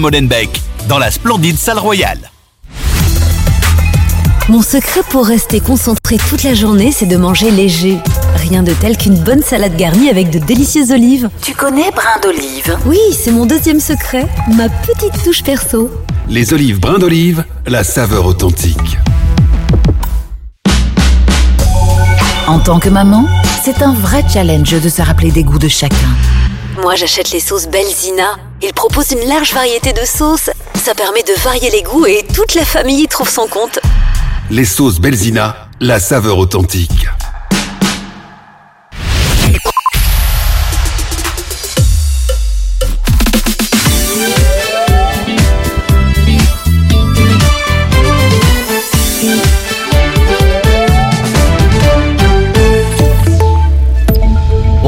Molenbeek, dans la splendide salle royale. Mon secret pour rester concentré toute la journée, c'est de manger léger. Rien de tel qu'une bonne salade garnie avec de délicieuses olives. Tu connais brin d'olive? Oui, c'est mon deuxième secret, ma petite touche perso. Les olives brin d'olive, la saveur authentique. En tant que maman, c'est un vrai challenge de se rappeler des goûts de chacun. Moi, j'achète les sauces Belzina. Ils proposent une large variété de sauces. Ça permet de varier les goûts et toute la famille y trouve son compte. Les sauces Belzina, la saveur authentique.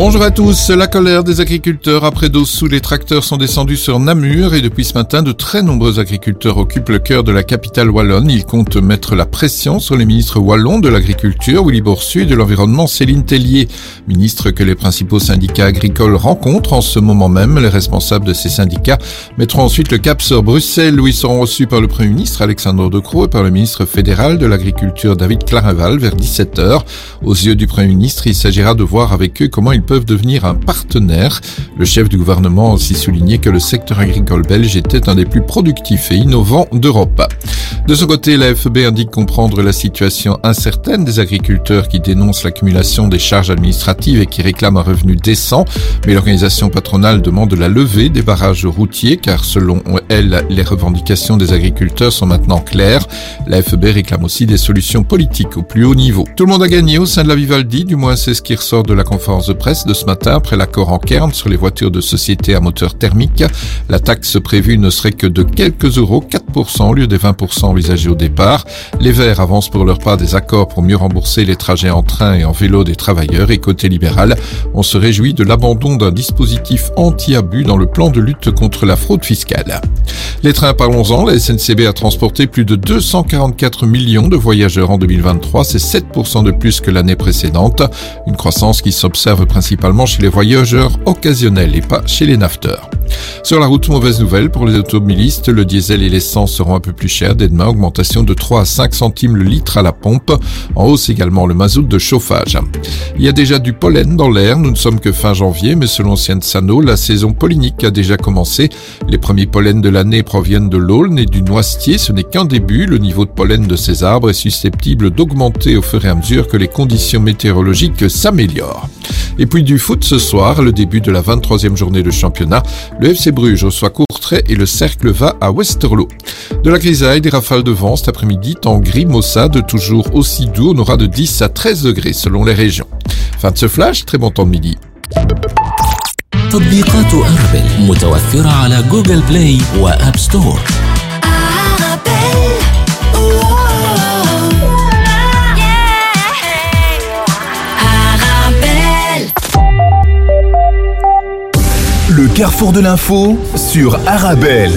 Bonjour à tous. La colère des agriculteurs après d'eau sous les tracteurs sont descendus sur Namur et depuis ce matin, de très nombreux agriculteurs occupent le cœur de la capitale wallonne. Ils comptent mettre la pression sur les ministres wallons de l'agriculture, Willy Boursu, et de l'environnement, Céline Tellier. Ministre que les principaux syndicats agricoles rencontrent en ce moment même. Les responsables de ces syndicats mettront ensuite le cap sur Bruxelles où ils seront reçus par le Premier ministre Alexandre De Croo et par le ministre fédéral de l'agriculture David Clarinval vers 17h. Aux yeux du Premier ministre, il s'agira de voir avec eux comment ils peuvent peuvent devenir un partenaire. Le chef du gouvernement a aussi souligné que le secteur agricole belge était un des plus productifs et innovants d'Europe. De ce côté, la FEB indique comprendre la situation incertaine des agriculteurs qui dénoncent l'accumulation des charges administratives et qui réclament un revenu décent, mais l'organisation patronale demande la levée des barrages routiers car selon elle, les revendications des agriculteurs sont maintenant claires. La FEB réclame aussi des solutions politiques au plus haut niveau. Tout le monde a gagné au sein de la Vivaldi, du moins c'est ce qui ressort de la conférence de presse de ce matin après l'accord en Kern sur les voitures de société à moteur thermique. La taxe prévue ne serait que de quelques euros, 4% au lieu des 20% envisagés au départ. Les Verts avancent pour leur part des accords pour mieux rembourser les trajets en train et en vélo des travailleurs et côté libéral, on se réjouit de l'abandon d'un dispositif anti-abus dans le plan de lutte contre la fraude fiscale. Les trains, parlons-en, la SNCB a transporté plus de 244 millions de voyageurs en 2023, c'est 7% de plus que l'année précédente, une croissance qui s'observe principalement chez les voyageurs occasionnels et pas chez les nafteurs. Sur la route, mauvaise nouvelle pour les automobilistes, le diesel et l'essence seront un peu plus chers dès demain, augmentation de 3 à 5 centimes le litre à la pompe, en hausse également le mazout de chauffage. Il y a déjà du pollen dans l'air, nous ne sommes que fin janvier, mais selon Sano, la saison pollinique a déjà commencé. Les premiers pollens de l'année proviennent de l'aulne et du noisetier, ce n'est qu'un début, le niveau de pollen de ces arbres est susceptible d'augmenter au fur et à mesure que les conditions météorologiques s'améliorent. Et puis du foot ce soir, le début de la 23e journée de championnat. Le FC Bruges reçoit Courtrai et le cercle va à Westerlo. De la grisaille, des rafales de vent cet après-midi, temps gris maussade, toujours aussi doux, on aura de 10 à 13 degrés selon les régions. Fin de ce flash, très bon temps de midi. Le carrefour de l'info sur Arabelle.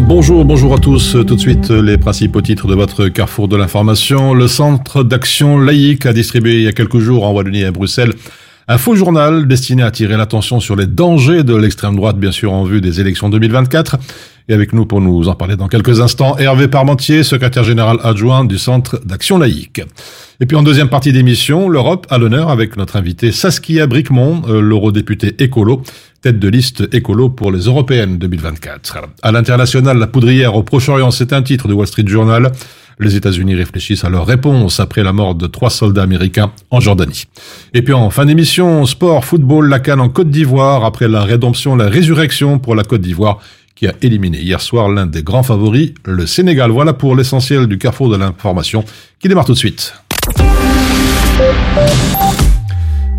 Bonjour, bonjour à tous. Tout de suite, les principaux titres de votre carrefour de l'information. Le Centre d'action laïque a distribué il y a quelques jours en Wallonie et à Bruxelles un faux journal destiné à attirer l'attention sur les dangers de l'extrême droite, bien sûr en vue des élections 2024. Et avec nous pour nous en parler dans quelques instants, Hervé Parmentier, secrétaire général adjoint du Centre d'action laïque. Et puis en deuxième partie d'émission, l'Europe à l'honneur avec notre invité Saskia Bricmont, euh, l'eurodéputé écolo, tête de liste écolo pour les européennes 2024. À l'international, la poudrière au Proche-Orient, c'est un titre de Wall Street Journal. Les États-Unis réfléchissent à leur réponse après la mort de trois soldats américains en Jordanie. Et puis en fin d'émission, sport, football, la canne en Côte d'Ivoire après la rédemption, la résurrection pour la Côte d'Ivoire qui a éliminé hier soir l'un des grands favoris, le Sénégal. Voilà pour l'essentiel du carrefour de l'information qui démarre tout de suite.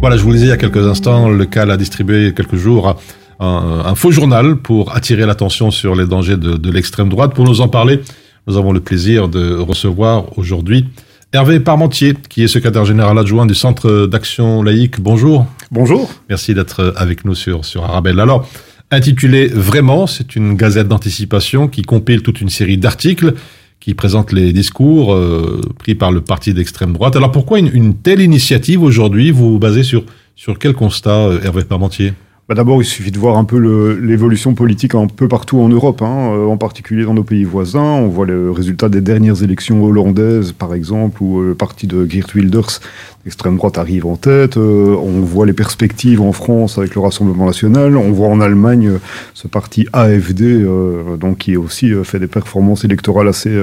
Voilà, je vous le disais il y a quelques instants, le CAL a distribué quelques jours un, faux journal pour attirer l'attention sur les dangers de, de l'extrême droite. Pour nous en parler, nous avons le plaisir de recevoir aujourd'hui Hervé Parmentier, qui est secrétaire général adjoint du Centre d'action laïque. Bonjour. Bonjour. Merci d'être avec nous sur, sur Arabelle. Alors, intitulé Vraiment, c'est une gazette d'anticipation qui compile toute une série d'articles qui présentent les discours euh, pris par le parti d'extrême droite. Alors pourquoi une, telle initiative aujourd'hui Vous vous basez sur, sur quel constat, euh, Hervé Parmentier? Bah D'abord, il suffit de voir un peu l'évolution politique un peu partout en Europe, hein, euh, en particulier dans nos pays voisins. On voit les résultats des dernières élections hollandaises, par exemple, où le parti de Geert Wilders l'extrême droite arrive en tête. Euh, on voit les perspectives en France avec le Rassemblement national. On voit en Allemagne euh, ce parti AFD, euh, donc qui aussi fait des performances électorales assez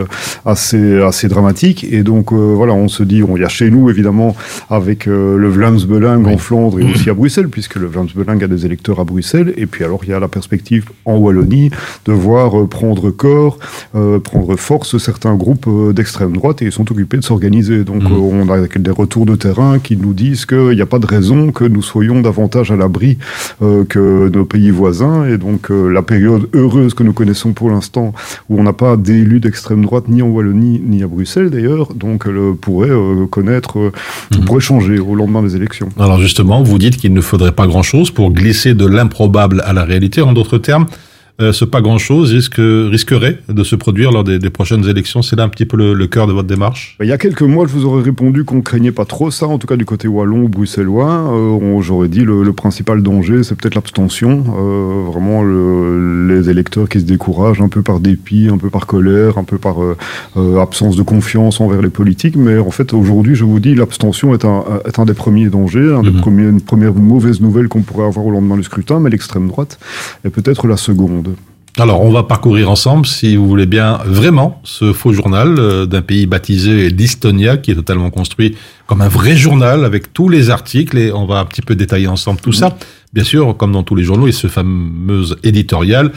assez assez dramatiques. Et donc voilà, on se dit, il y a chez nous évidemment avec le Vlaams-Belang en Flandre et aussi à Bruxelles, puisque le Vlaams-Belang a des électeurs à Bruxelles. Et puis alors il y a la perspective en Wallonie de voir prendre corps, prendre force certains groupes d'extrême droite et ils sont occupés de s'organiser. Donc mmh. on a des retours de qui nous disent qu'il n'y a pas de raison que nous soyons davantage à l'abri euh, que nos pays voisins. Et donc euh, la période heureuse que nous connaissons pour l'instant, où on n'a pas d'élus d'extrême droite ni en Wallonie ni à Bruxelles d'ailleurs, donc elle pourrait euh, connaître, mhm. pourrait changer au lendemain des élections. Alors justement, vous dites qu'il ne faudrait pas grand-chose pour glisser de l'improbable à la réalité. En d'autres termes, euh, ce pas grand-chose risque, risquerait de se produire lors des, prochaines élections C'est là un petit peu le, cœur de votre démarche Il y a quelques mois, je vous aurais répondu qu'on ne craignait pas trop ça, en tout cas du côté wallon ou bruxellois. Euh, J'aurais dit le, le principal danger, c'est peut-être l'abstention. Euh, vraiment, le, les électeurs qui se découragent un peu par dépit, un peu par colère, un peu par absence de confiance envers les politiques. Mais en fait, aujourd'hui, je vous dis, l'abstention est un, est un des premiers dangers, un des mhm. premiers, une première mauvaise nouvelle qu'on pourrait avoir au lendemain du scrutin, mais l'extrême droite est peut-être la seconde. Alors, on va parcourir ensemble, si vous voulez bien, vraiment ce faux journal euh, d'un pays baptisé l'Estonia, qui est totalement construit comme un vrai journal avec tous les articles, et on va un petit peu détailler ensemble tout ça. Bien sûr, comme dans tous les journaux, a ce fameux éditorial,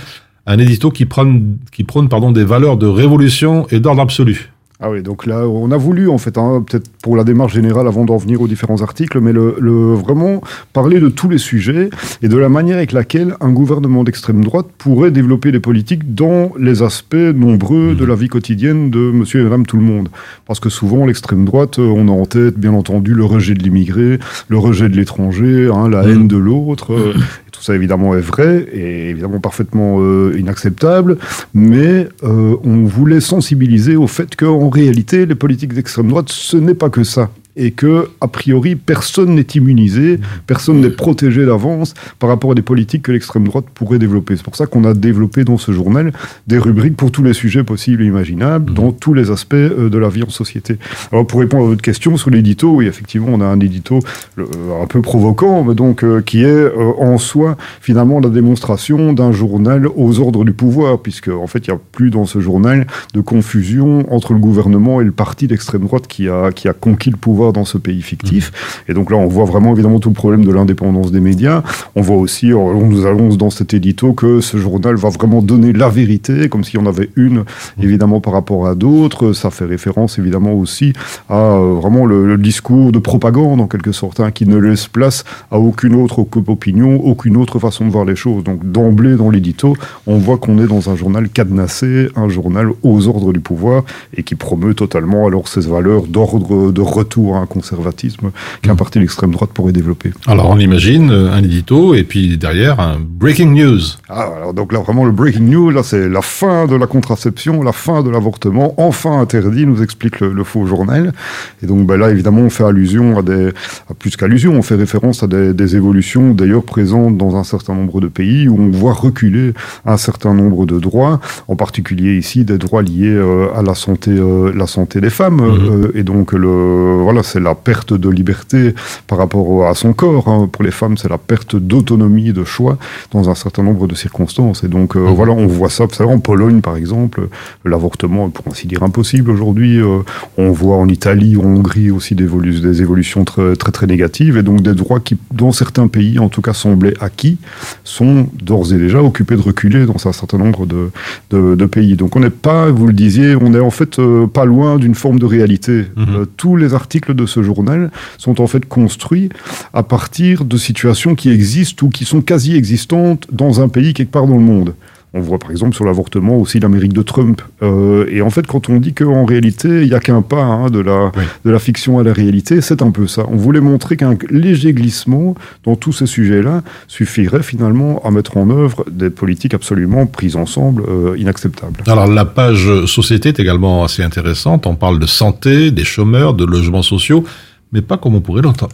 un édito qui prône, qui prône pardon, des valeurs de révolution et d'ordre absolu. Ah oui, donc là, on a voulu, en fait, hein, peut-être pour la démarche générale avant d'en venir aux différents articles, mais le, le, vraiment parler de tous les sujets et de la manière avec laquelle un gouvernement d'extrême droite pourrait développer les politiques dans les aspects nombreux de la vie quotidienne de monsieur et madame tout le monde. Parce que souvent, l'extrême droite, on a en tête, bien entendu, le rejet de l'immigré, le rejet de l'étranger, hein, la haine de l'autre, ça évidemment est vrai et évidemment parfaitement euh, inacceptable, mais euh, on voulait sensibiliser au fait qu'en réalité, les politiques d'extrême droite, ce n'est pas que ça et que, a priori, personne n'est immunisé, personne n'est protégé d'avance par rapport à des politiques que l'extrême droite pourrait développer. C'est pour ça qu'on a développé dans ce journal des rubriques pour tous les sujets possibles et imaginables, dans tous les aspects euh, de la vie en société. Alors, pour répondre à votre question sur l'édito, oui, effectivement, on a un édito euh, un peu provoquant, mais donc, euh, qui est en soi, finalement, la démonstration d'un journal aux ordres du pouvoir, puisque, en fait, il n'y a plus dans ce journal de confusion entre le gouvernement et le parti d'extrême droite qui a, qui a conquis le pouvoir dans ce pays fictif. Et donc là, on voit vraiment évidemment tout le problème de l'indépendance des médias. On voit aussi, on nous annonce dans cet édito que ce journal va vraiment donner la vérité, comme s'il y en avait une, évidemment, par rapport à d'autres. Ça fait référence évidemment aussi à euh, vraiment le, discours de propagande, en quelque sorte, hein, qui ne laisse place à aucune autre opinion, aucune autre façon de voir les choses. Donc d'emblée, dans l'édito, on voit qu'on est dans un journal cadenassé, un journal aux ordres du pouvoir, et qui promeut totalement alors ces valeurs d'ordre de retour un conservatisme qu'un parti d'extrême droite pourrait développer. Alors on imagine euh, un édito et puis derrière un breaking news. Ah, alors donc là vraiment le breaking news, là c'est la fin de la contraception, la fin de l'avortement, enfin interdit, nous explique le, faux journal. Et donc ben là évidemment on fait allusion à des, à plus qu'allusion, on fait référence à des, des évolutions d'ailleurs présentes dans un certain nombre de pays où on voit reculer un certain nombre de droits, en particulier ici des droits liés euh, à la santé, euh, la santé des femmes. Mm-hmm. et donc le voilà c'est la perte de liberté par rapport à son corps. Hein. Pour les femmes, c'est la perte d'autonomie, de choix dans un certain nombre de circonstances. Et donc, euh, mhm. voilà, on voit ça. Vous savez, en Pologne, par exemple, l'avortement est pour ainsi dire impossible aujourd'hui. Euh, on voit en Italie, en Hongrie aussi des, des évolutions très, très, très négatives. Et donc, des droits qui, dans certains pays, en tout cas, semblaient acquis, sont d'ores et déjà occupés de reculer dans un certain nombre de, de, pays. Donc, on n'est pas, vous le disiez, on est en fait euh, pas loin d'une forme de réalité. Mhm. tous les articles de ce journal sont en fait construits à partir de situations qui existent ou qui sont quasi existantes dans un pays quelque part dans le monde. On voit par exemple sur l'avortement aussi l'Amérique de Trump. Euh, et en fait, quand on dit qu'en réalité, il n'y a qu'un pas hein, de, la, de la fiction à la réalité, c'est un peu ça. On voulait montrer qu'un léger glissement dans tous ces sujets-là suffirait finalement à mettre en œuvre des politiques absolument prises ensemble, euh, inacceptables. Alors la page société est également assez intéressante. On parle de santé, des chômeurs, de logements sociaux mais pas comme on pourrait l'entendre.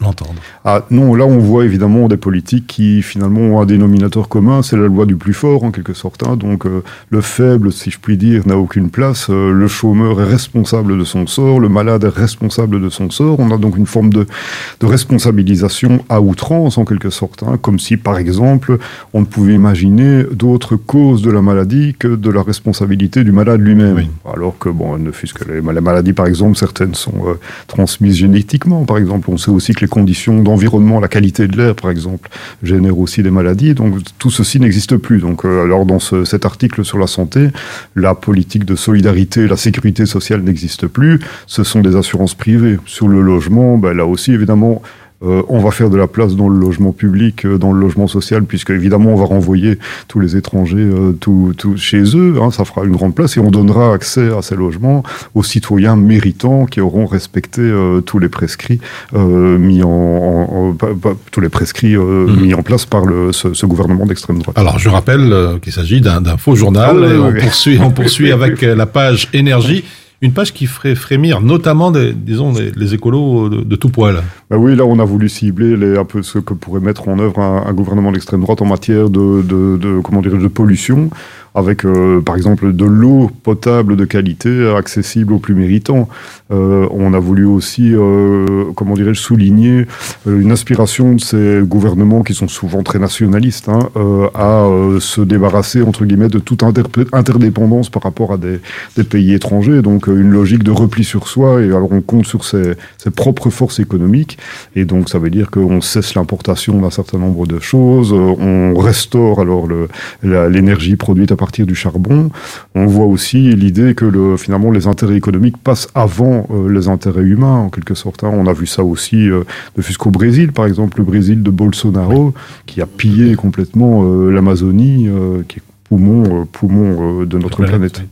Ah non, là on voit évidemment des politiques qui finalement ont un dénominateur commun, c'est la loi du plus fort en quelque sorte. Hein. Donc euh, le faible, si je puis dire, n'a aucune place. Euh, le chômeur est responsable de son sort, le malade est responsable de son sort. On a donc une forme de, de responsabilisation à outrance en quelque sorte, hein. comme si par exemple on ne pouvait imaginer d'autres causes de la maladie que de la responsabilité du malade lui-même. Alors que bon, ne fût-ce que les, maladies par exemple, certaines sont euh, transmises génétiquement par exemple. On sait aussi que les conditions d'environnement, la qualité de l'air, par exemple, génèrent aussi des maladies. Donc tout ceci n'existe plus. Donc euh, alors dans cet article sur la santé, la politique de solidarité, la sécurité sociale n'existe plus. Ce sont des assurances privées. Sur le logement, ben, là aussi évidemment euh, on va faire de la place dans le logement public, euh, dans le logement social, puisque évidemment on va renvoyer tous les étrangers euh, tout, chez eux. Hein, ça fera une grande place et on donnera accès à ces logements aux citoyens méritants qui auront respecté tous les prescrits mis en, tous les prescrits mhm. mis en place par ce, gouvernement d'extrême droite. Alors je rappelle qu'il s'agit d'un faux journal. Ah et on, Poursuit, on poursuit avec la page énergie une page qui ferait frémir notamment, les, écolos de, tout poil. Ben oui, là, on a voulu cibler un peu ce que pourrait mettre en œuvre un, gouvernement d'extrême droite en matière de pollution avec euh, par exemple de l'eau potable de qualité accessible aux plus méritants. Euh, on a voulu aussi, euh, comment dirais-je, souligner une aspiration de ces gouvernements qui sont souvent très nationalistes hein, à se débarrasser entre guillemets de toute interdépendance par rapport à des, des, pays étrangers. Donc une logique de repli sur soi et alors on compte sur ses, ses propres forces économiques et donc ça veut dire qu'on cesse l'importation d'un certain nombre de choses, on restaure alors l'énergie produite à partir partir du charbon. On voit aussi l'idée que le, finalement les intérêts économiques passent avant euh, les intérêts humains, en quelque sorte. Hein. On a vu ça aussi, euh, ne fût-ce qu'au Brésil, par exemple, le Brésil de Bolsonaro, qui a pillé complètement euh, l'Amazonie, qui est poumon, poumon de notre planète.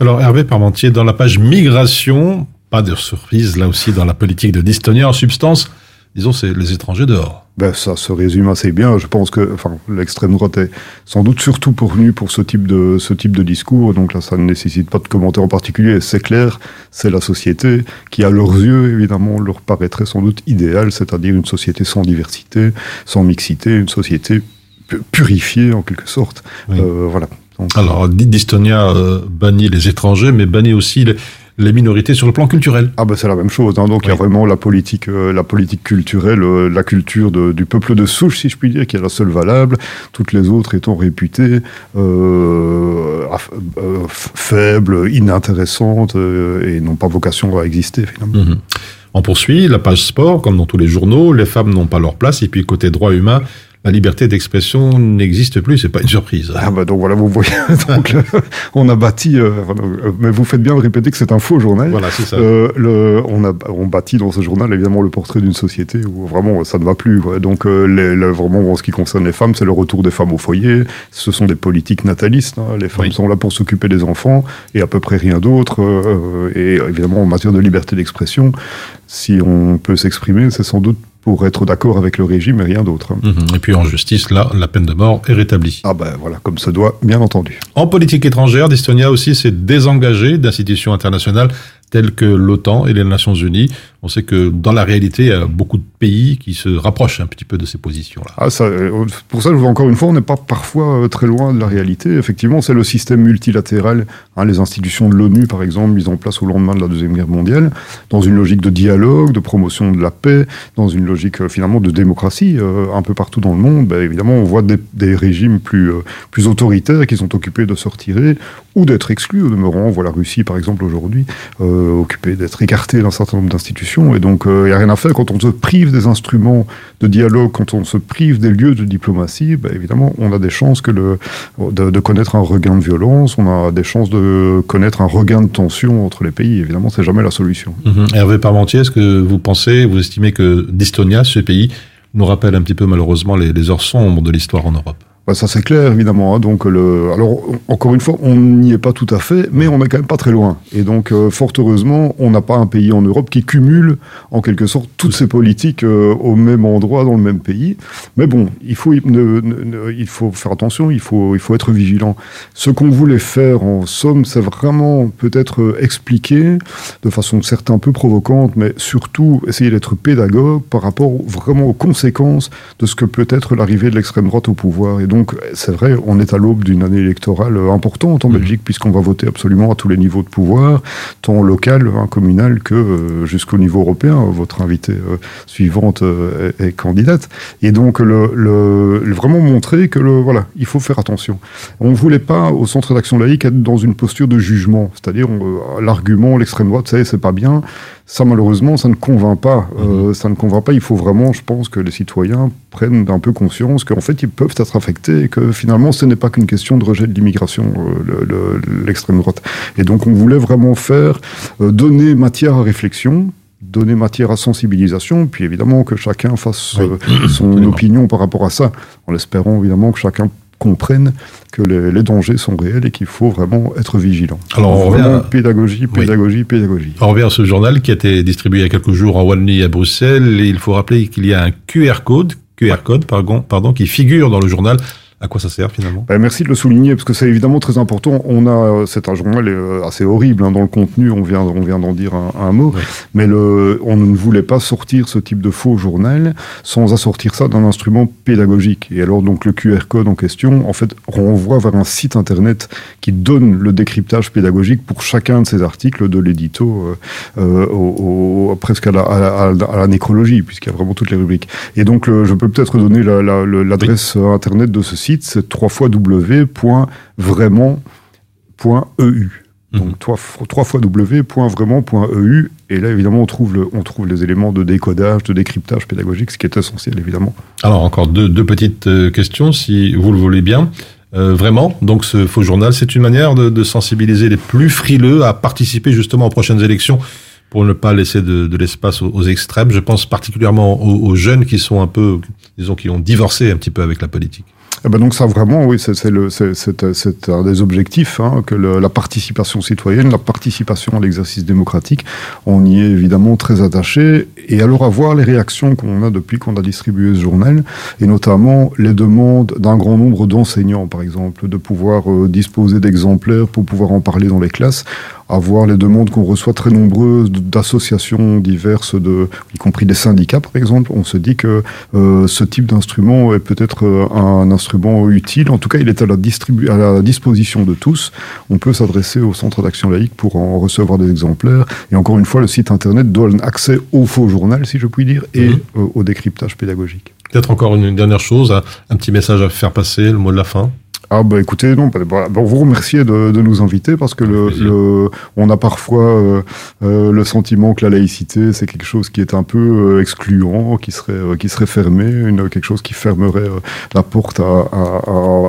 Alors Hervé Parmentier, dans la page migration, pas de surprise là aussi dans la politique de Distonia, en substance, disons, c'est les étrangers dehors. Ben, ça se résume assez bien. Je pense que enfin, l'extrême droite est sans doute surtout pourvenue pour ce type, de, ce type de discours. Donc là, ça ne nécessite pas de commentaire en particulier. C'est clair, c'est la société qui, à leurs yeux, évidemment, leur paraîtrait sans doute idéale, c'est-à-dire une société sans diversité, sans mixité, une société purifiée en quelque sorte. Euh, voilà. Alors, Distonia euh, bannit les étrangers, mais bannit aussi les, les minorités sur le plan culturel. Ah ben c'est la même chose. Hein. Donc il y a vraiment la politique, euh, la politique culturelle, euh, la culture du peuple de souche, si je puis dire, qui est la seule valable. Toutes les autres étant réputées euh, faibles, inintéressantes et n'ont pas vocation à exister finalement. Mhm. On poursuit la page sport, comme dans tous les journaux, les femmes n'ont pas leur place. Et puis côté droit humain, la liberté d'expression n'existe plus, c'est pas une surprise. Ah bah donc voilà, vous voyez, donc, on a bâti, euh, euh, mais vous faites bien de répéter que c'est un faux journal. Voilà, c'est ça. Euh, le, on a on bâtit dans ce journal évidemment le portrait d'une société où vraiment ça ne va plus. Donc les, vraiment en ce qui concerne les femmes, c'est le retour des femmes au foyer. Ce sont des politiques natalistes. Hein. Les femmes sont là pour s'occuper des enfants et à peu près rien d'autre. et évidemment en matière de liberté d'expression, si on peut s'exprimer, c'est sans doute pour être d'accord avec le régime et rien d'autre. Mhm. Et puis en justice, là, la peine de mort est rétablie. Ah ben voilà, comme ça doit, bien entendu. En politique étrangère, d'Estonia aussi s'est désengagé d'institutions internationales telles que l'OTAN et les Nations Unies. On sait que dans la réalité, il y a beaucoup de pays qui se rapprochent un petit peu de ces positions-là. Ah, euh, pour ça, je vois encore une fois, on n'est pas parfois euh, très loin de la réalité. Effectivement, c'est le système multilatéral, hein, les institutions de l'ONU, par exemple, mises en place au lendemain de la Deuxième Guerre mondiale, dans une logique de dialogue, de promotion de la paix, dans une logique euh, finalement de démocratie un peu partout dans le monde. Ben, évidemment, on voit des, régimes plus, autoritaires qui sont occupés de se retirer ou d'être exclus. Au demeurant, on voit la Russie, par exemple, aujourd'hui. Euh, occupé d'être écarté d'un certain nombre d'institutions. Et donc, il euh, n'y a rien à faire quand on se prive des instruments de dialogue, quand on se prive des lieux de diplomatie. Bah, évidemment, on a des chances de, connaître un regain de violence, on a des chances de connaître un regain de tension entre les pays. Évidemment, c'est jamais la solution. Mhm. Hervé Parmentier, est-ce que vous pensez, vous estimez que d'Estonia, ce pays, nous rappelle un petit peu malheureusement les heures sombres de l'histoire en Europe? Bah, ça c'est clair évidemment. hein. Donc le, alors encore une fois, on n'y est pas tout à fait, mais on n'est quand même pas très loin. Et donc euh, fort heureusement, on n'a pas un pays en Europe qui cumule en quelque sorte toutes ces politiques euh, au même endroit dans le même pays. Mais bon, il faut, il faut faire attention, il faut, il faut être vigilant. Ce qu'on voulait faire en somme, c'est vraiment peut-être euh, expliquer de façon certes un peu provocante, mais surtout essayer d'être pédagogue par rapport vraiment aux conséquences de ce que peut être l'arrivée de l'extrême droite au pouvoir. C'est vrai, on est à l'aube d'une année électorale euh, importante en Belgique, puisqu'on va voter absolument à tous les niveaux de pouvoir, tant local, hein, communal, que euh, jusqu'au niveau européen. Votre invitée euh, suivante euh, est, est candidate. Et donc, le, le- vraiment montrer que, le, voilà, il faut faire attention. On ne voulait pas, au Centre d'action laïque, être dans une posture de jugement. C'est-à-dire, l'argument, l'extrême droite, ça c'est pas bien. Ça, malheureusement, ça ne convainc pas. Euh, ça ne convainc pas. Il faut vraiment, je pense, que les citoyens prennent un peu conscience qu'en fait, ils peuvent être affectés et que finalement, ce n'est pas qu'une question de rejet de l'immigration, euh, le- le- l'extrême droite. Et donc, on voulait vraiment faire, euh, donner matière à réflexion, donner matière à sensibilisation, puis évidemment que chacun fasse Oui, euh, son opinion par rapport à ça, en espérant évidemment que chacun comprenne que les, les dangers sont réels et qu'il faut vraiment être vigilant. Alors, on Vraiment revient à- pédagogie, pédagogie, pédagogie. On revient à ce journal qui a été distribué il y a quelques jours en Wallonie à Bruxelles. Et il faut rappeler qu'il y a un QR code, QR code, pardon, pardon, qui figure dans le journal. À quoi ça sert finalement? Ben, merci de le souligner parce que c'est évidemment très important. On a, euh, c'est un journal euh, assez horrible hein, dans le contenu. On vient, on vient d'en dire un, un mot, mais le, on ne voulait pas sortir ce type de faux journal sans assortir ça d'un instrument pédagogique. Et alors donc le QR code en question, en fait, renvoie vers un site internet qui donne le décryptage pédagogique pour chacun de ces articles, de l'édito euh, au, au- presque à la, à la- à la- à la nécrologie, puisqu'il y a vraiment toutes les rubriques. Et donc, le- je peux peut-être donner la- l'adresse euh, internet de ce site, c'est www.vraiment.eu. Donc, trois fois- trois fois www.vraiment.eu. Et là, évidemment, on trouve, le- on trouve les éléments de décodage, de décryptage pédagogique, ce qui est essentiel, évidemment. Alors encore deux, deux petites euh, questions, si vous le voulez bien. Euh, vraiment, donc ce faux journal, c'est une manière de, de sensibiliser les plus frileux à participer justement aux prochaines élections pour ne pas laisser de, de l'espace aux, aux extrêmes. Je pense particulièrement aux, aux jeunes qui sont un peu, disons, qui ont divorcé un petit peu avec la politique. Eh ben donc ça vraiment, oui, c'est un des objectifs, hein, que la participation citoyenne, la participation à l'exercice démocratique, on y est évidemment très attaché. Et alors à voir les réactions qu'on a depuis qu'on a distribué ce journal, et notamment les demandes d'un grand nombre d'enseignants, par exemple, de pouvoir euh, disposer d'exemplaires pour pouvoir en parler dans les classes, à voir les demandes qu'on reçoit très nombreuses d'associations diverses, de, y compris des syndicats par exemple, on se dit que euh, ce type d'instrument est peut-être euh, un instrument utile. En tout cas, il est à la, distribu- à la disposition de tous. On peut s'adresser au centre d'action laïque pour en recevoir des exemplaires. Et encore une fois, le site internet donne accès au faux journal, si je puis dire, et Mhm. euh, au décryptage pédagogique. Peut-être encore une, une dernière chose, un, un petit message à faire passer, le mot de la fin. Ah bah écoutez, non, bah, voilà. Bon, vous remercier de, de nous inviter parce que le, on a parfois euh, euh, le sentiment que la laïcité c'est quelque chose qui est un peu euh, excluant, qui serait qui serait fermé, une, quelque chose qui fermerait la porte à, à,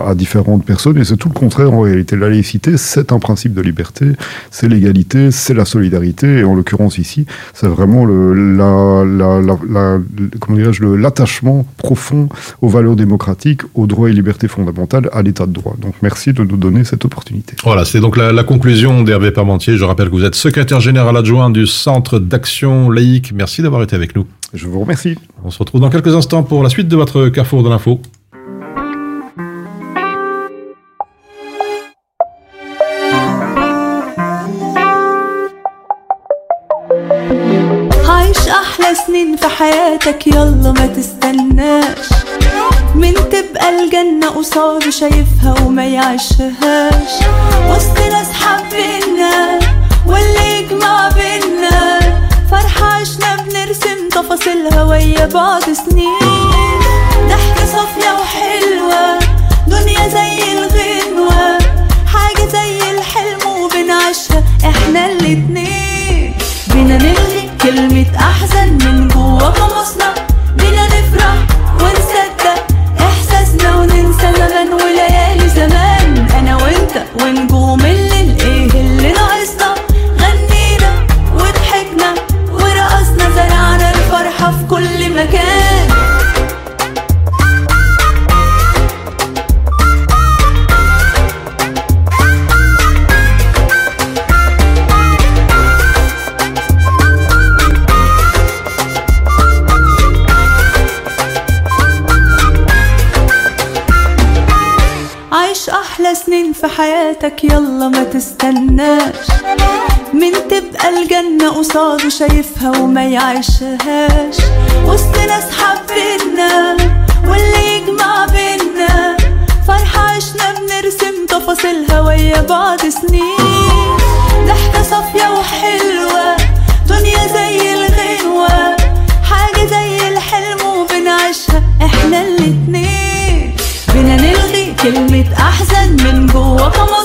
à- à différentes personnes. Et c'est tout le contraire en réalité. La laïcité c'est un principe de liberté, c'est l'égalité, c'est la solidarité. Et en l'occurrence ici, c'est vraiment le, la, la, la, la- comment dirais-je, l'attachement profond aux valeurs démocratiques, aux droits et libertés fondamentales, à l'état de droit. Donc merci de nous donner cette opportunité. Voilà, c'est donc la, la conclusion d'Hervé Parmentier. Je rappelle que vous êtes secrétaire général adjoint du Centre d'action laïque. Merci d'avoir été avec nous. Je vous remercie. On se retrouve dans quelques instants pour la suite de votre Carrefour de l'info. عايش احلى سنين في حياتك يلا ما تستناش من تبقى الجنة قصاده شايفها وما يعيشهاش. وسط ناس حبينا واللي يجمع بينا فرحة عشنا بنرسم تفاصيلها ويا بعض سنين. ضحكة صافية وحلوة دنيا زي الغنوة. حاجة زي الحلم وبنعيشها إحنا الاتنين. قصاده شايفها وما يعيشهاش. وسط ناس حبينا واللي يجمع بينا. فرحة عشنا بنرسم تفاصيلها ويا بعض سنين. ضحكة صافية وحلوة دنيا زي الغنوة. حاجة زي الحلم وبنعيشها إحنا الاتنين. بينا نلغي كلمة أحزن من جوا قاموسنا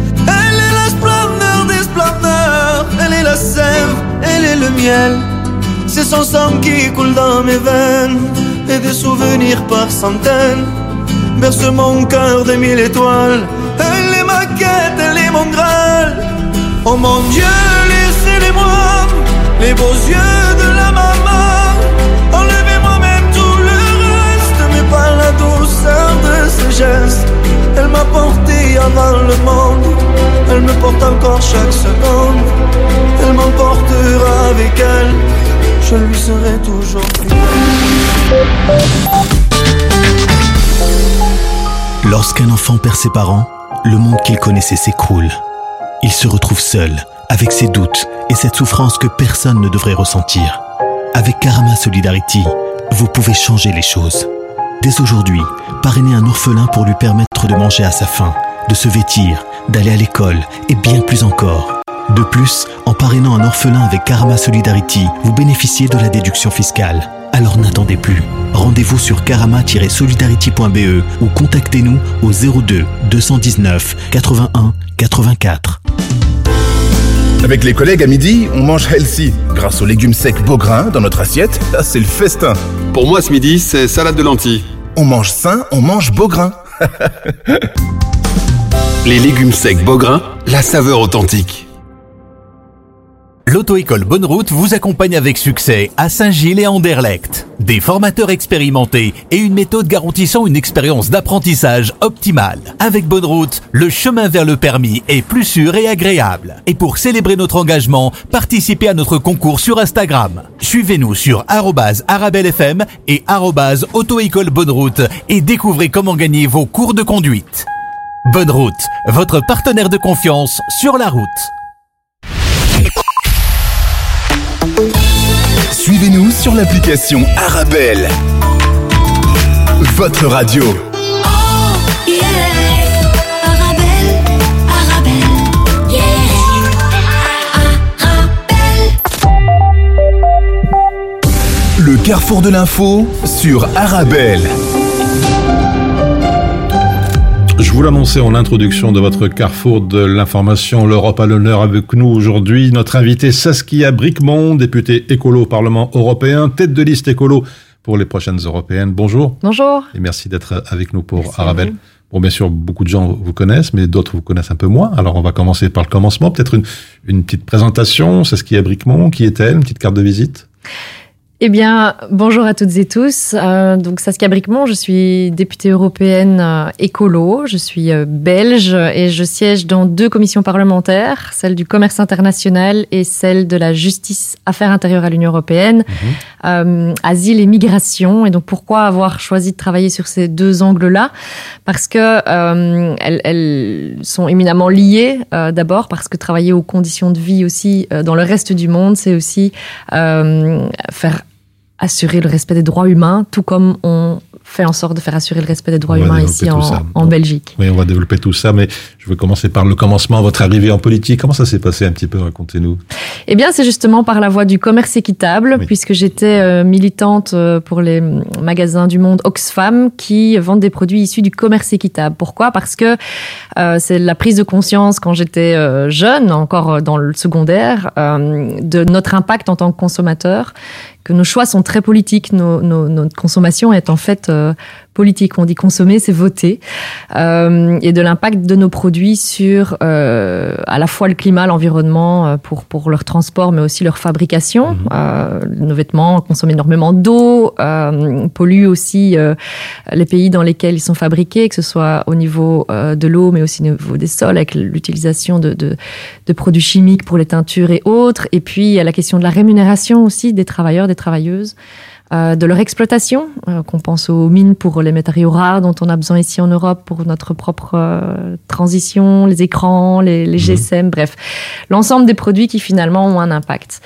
La sève, elle est le miel. C'est son sang qui coule dans mes veines et des souvenirs par centaines. Berce mon cœur de mille étoiles. Elle est ma quête, elle est mon graal. Oh mon Dieu, laissez-les-moi, les beaux yeux de la maman. Enlevez-moi même tout le reste, mais pas la douceur de ses gestes. Elle m'a porté avant le monde, elle me porte encore chaque seconde. Elle m'emportera avec elle, je lui serai toujours. Lorsqu'un enfant perd ses parents, le monde qu'il connaissait s'écroule. Il se retrouve seul, avec ses doutes et cette souffrance que personne ne devrait ressentir. Avec Karama Solidarity, vous pouvez changer les choses. Dès aujourd'hui, parrainez un orphelin pour lui permettre de manger à sa faim, de se vêtir, d'aller à l'école et bien plus encore. De plus, en parrainant un orphelin avec Karama Solidarity, vous bénéficiez de la déduction fiscale. Alors n'attendez plus. Rendez-vous sur karama-solidarity.be ou contactez-nous au 02 219 81 84. Avec les collègues à midi, on mange healthy. Grâce aux légumes secs Beaugrain dans notre assiette, là, c'est le festin. Pour moi, ce midi, c'est salade de lentilles. On mange sain, on mange Beaugrain. Les légumes secs Beaugrain, la saveur authentique. L'auto-école Bonne Route vous accompagne avec succès à Saint-Gilles et Anderlecht. Des formateurs expérimentés et une méthode garantissant une expérience d'apprentissage optimale. Avec Bonne Route, le chemin vers le permis est plus sûr et agréable. Et pour célébrer notre engagement, participez à notre concours sur Instagram. Suivez-nous sur arabellefm et auto-école Bonne Route et découvrez comment gagner vos cours de conduite. Bonne Route, votre partenaire de confiance sur la route. Suivez-nous sur l'application Arabelle. Votre radio. Le carrefour de l'info sur Arabelle. Je vous l'annonçais en introduction de votre carrefour de l'information. L'Europe a l'honneur avec nous aujourd'hui. Notre invité Saskia Bricmont, députée écolo au Parlement européen, tête de liste écolo pour les prochaines européennes. Bonjour. Bonjour. Et merci d'être avec nous pour à Arabelle. Bon, bien sûr, beaucoup de gens vous connaissent, mais d'autres vous connaissent un peu moins. Alors, on va commencer par le commencement. Peut-être une, une petite présentation. Saskia Bricmont, qui est-elle? Une petite carte de visite? Eh bien, bonjour à toutes et tous. Euh, donc, Saskia Bricmont, je suis députée européenne euh, écolo. Je suis euh, belge et je siège dans deux commissions parlementaires, celle du commerce international et celle de la justice affaires intérieures à l'Union européenne, euh, asile et migration. Et donc, pourquoi avoir choisi de travailler sur ces deux angles-là? Parce que euh, elles, elles sont éminemment liées. euh, D'abord, parce que travailler aux conditions de vie aussi euh, dans le reste du monde, c'est aussi euh, faire assurer le respect des droits humains, tout comme on fait en sorte de faire assurer le respect des droits humains ici en, Belgique. Oui, on va développer tout ça, mais je vais commencer par le commencement, votre arrivée en politique. Comment ça s'est passé un petit peu Racontez-nous. Eh bien, c'est justement par la voie du commerce équitable, Oui. puisque j'étais euh, militante euh, pour les magasins du monde Oxfam qui vendent des produits issus du commerce équitable. Pourquoi? Parce que euh, c'est la prise de conscience quand j'étais euh, jeune, encore dans le secondaire, de notre impact en tant que consommateur, que nos choix sont très politiques, nos, nos- notre consommation est en fait euh, politique. On dit consommer, c'est voter, euh, et de l'impact de nos produits sur euh, à la fois le climat, l'environnement euh, pour pour leur transport, mais aussi leur fabrication. Euh, nos vêtements consomment énormément d'eau, euh, polluent aussi euh, les pays dans lesquels ils sont fabriqués, que ce soit au niveau euh, de l'eau, mais aussi au niveau des sols, avec l'utilisation de, de, de produits chimiques pour les teintures et autres. Et puis, il y a la question de la rémunération aussi des travailleurs, des travailleuses. Euh, de leur exploitation, euh, qu'on pense aux mines pour les matériaux rares dont on a besoin ici en Europe pour notre propre euh, transition, les écrans, les, les GSM, bref, l'ensemble des produits qui finalement ont un impact.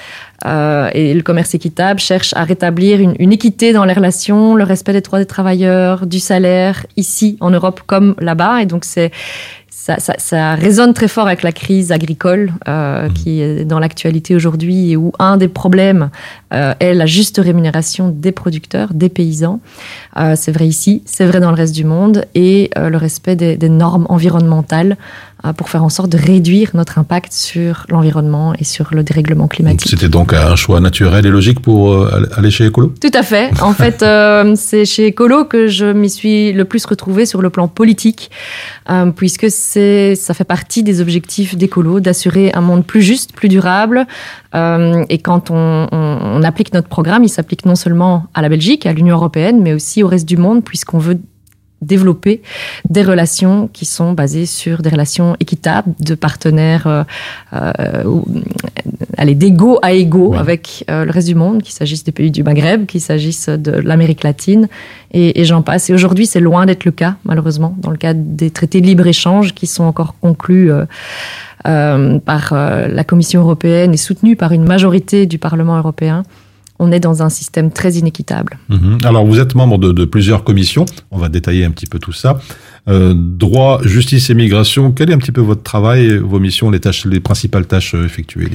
Euh, et le commerce équitable cherche à rétablir une, une équité dans les relations, le respect des droits des travailleurs, du salaire, ici en Europe comme là-bas. Et donc c'est ça, ça, ça résonne très fort avec la crise agricole euh, qui est dans l'actualité aujourd'hui et où un des problèmes euh, est la juste rémunération des producteurs, des paysans. Euh, c'est vrai ici, c'est vrai dans le reste du monde et euh, le respect des, des normes environnementales pour faire en sorte de réduire notre impact sur l'environnement et sur le dérèglement climatique. C'était donc un choix naturel et logique pour euh, aller chez Écolo? Tout à fait. En fait, euh, c'est chez Écolo que je m'y suis le plus retrouvée sur le plan politique, euh, puisque c'est, ça fait partie des objectifs d'Écolo d'assurer un monde plus juste, plus durable. Euh, et quand on, on- on applique notre programme, il s'applique non seulement à la Belgique, à l'Union européenne, mais aussi au reste du monde, puisqu'on veut développer des relations qui sont basées sur des relations équitables de partenaires, euh, euh, ou- allez, d'égaux à égaux Oui. avec euh, le reste du monde, qu'il s'agisse des pays du Maghreb, qu'il s'agisse de l'Amérique latine, et, et j'en passe. Et aujourd'hui, c'est loin d'être le cas, malheureusement, dans le cadre des traités de libre-échange qui sont encore conclus euh, euh, par euh, la Commission européenne et soutenus par une majorité du Parlement européen. On est dans un système très inéquitable. Mhm. Alors, vous êtes membre de, de plusieurs commissions. On va détailler un petit peu tout ça. Euh, droit, justice et migration. Quel est un petit peu votre travail, vos missions, les tâches, les principales tâches euh, effectuées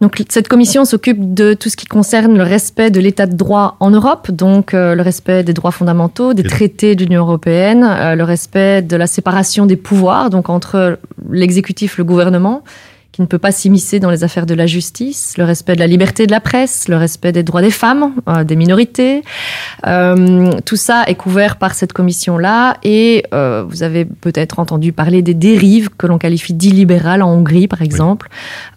Donc cette commission s'occupe de tout ce qui concerne le respect de l'état de droit en Europe, donc euh, le respect des droits fondamentaux, des traités de l'Union européenne, euh, le respect de la séparation des pouvoirs, donc entre l'exécutif, le gouvernement, qui ne peut pas s'immiscer dans les affaires de la justice, le respect de la liberté de la presse, le respect des droits des femmes, euh, des minorités. Euh, tout ça est couvert par cette commission-là et euh, vous avez peut-être entendu parler des dérives que l'on qualifie d'illibérales en Hongrie, par exemple.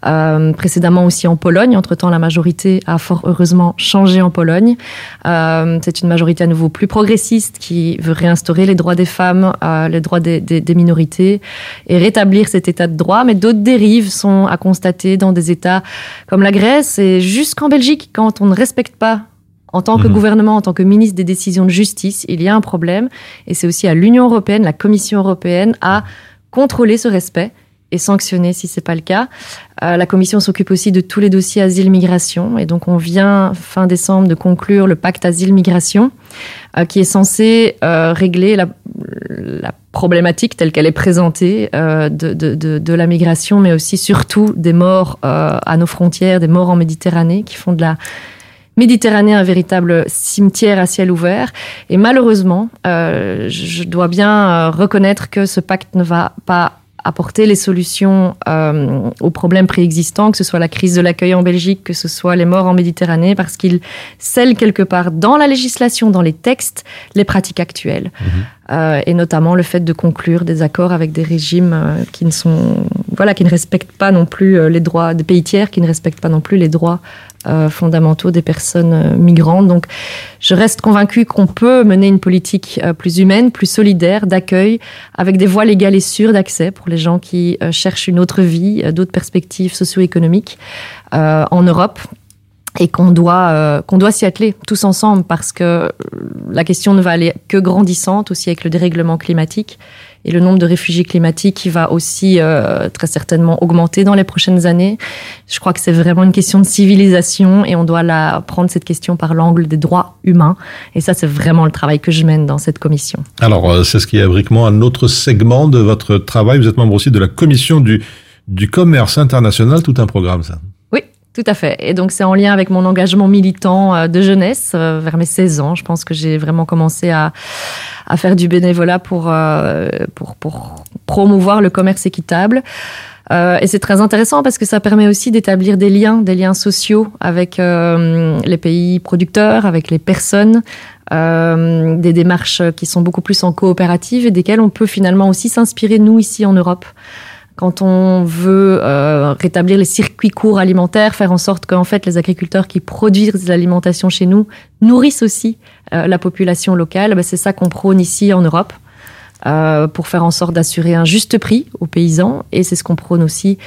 Précédemment aussi en Pologne. Entre-temps, la majorité a fort heureusement changé en Pologne. C'est une majorité à nouveau plus progressiste qui veut réinstaurer les droits des femmes, les droits des, des- des minorités et rétablir cet état de droit. Mais d'autres dérives sont à constater dans des États comme la Grèce et jusqu'en Belgique quand on ne respecte pas en tant que Mhm. gouvernement, en tant que ministre des décisions de justice, il y a un problème. Et c'est aussi à l'Union européenne, la Commission européenne, à contrôler ce respect et sanctionner si c'est pas le cas. Euh, la Commission s'occupe aussi de tous les dossiers asile-migration. Et donc, on vient, fin décembre, de conclure le pacte asile-migration, euh, qui est censé euh, régler la, la problématique telle qu'elle est présentée euh, de, de, de, de la migration, mais aussi surtout des morts euh, à nos frontières, des morts en Méditerranée, qui font de la Méditerranée, un véritable cimetière à ciel ouvert. Et malheureusement, euh, je dois bien reconnaître que ce pacte ne va pas apporter les solutions euh, aux problèmes préexistants, que ce soit la crise de l'accueil en Belgique, que ce soit les morts en Méditerranée, parce qu'il scelle quelque part dans la législation, dans les textes, les pratiques actuelles. Euh, et notamment le fait de conclure des accords avec des régimes euh, qui ne sont voilà qui ne respectent pas non plus euh, les droits des pays tiers qui ne respectent pas non plus les droits euh, fondamentaux des personnes euh, migrantes. Donc je reste convaincue qu'on peut mener une politique euh, plus humaine plus solidaire d'accueil avec des voies légales et sûres d'accès pour les gens qui euh, cherchent une autre vie d'autres perspectives socio-économiques en Europe. Et qu'on doit euh, qu'on doit s'y atteler tous ensemble parce que la question ne va aller que grandissante aussi avec le dérèglement climatique et le nombre de réfugiés climatiques qui va aussi euh, très certainement augmenter dans les prochaines années. Je crois que c'est vraiment une question de civilisation et on doit la prendre cette question par l'angle des droits humains et ça c'est vraiment le travail que je mène dans cette commission. Alors, euh, c'est ce qui est briquement un autre segment de votre travail. Vous êtes membre aussi de la commission du, du commerce international, tout un programme, ça. Tout à fait. Et donc, c'est en lien avec mon engagement militant euh, de jeunesse euh, vers mes 16 ans. Je pense que j'ai vraiment commencé à, à faire du bénévolat pour, euh, pour, pour promouvoir le commerce équitable. Euh, et c'est très intéressant parce que ça permet aussi d'établir des liens, des liens sociaux avec euh, les pays producteurs, avec les personnes, euh, des démarches qui sont beaucoup plus en coopérative et desquelles on peut finalement aussi s'inspirer, nous, ici en Europe. Quand on veut euh, rétablir les circuits courts alimentaires, faire en sorte qu'en fait les agriculteurs qui produisent l'alimentation chez nous nourrissent aussi euh, la population locale, ben, c'est ça qu'on prône ici en Europe euh, pour faire en sorte d'assurer un juste prix aux paysans. Et c'est ce qu'on prône aussi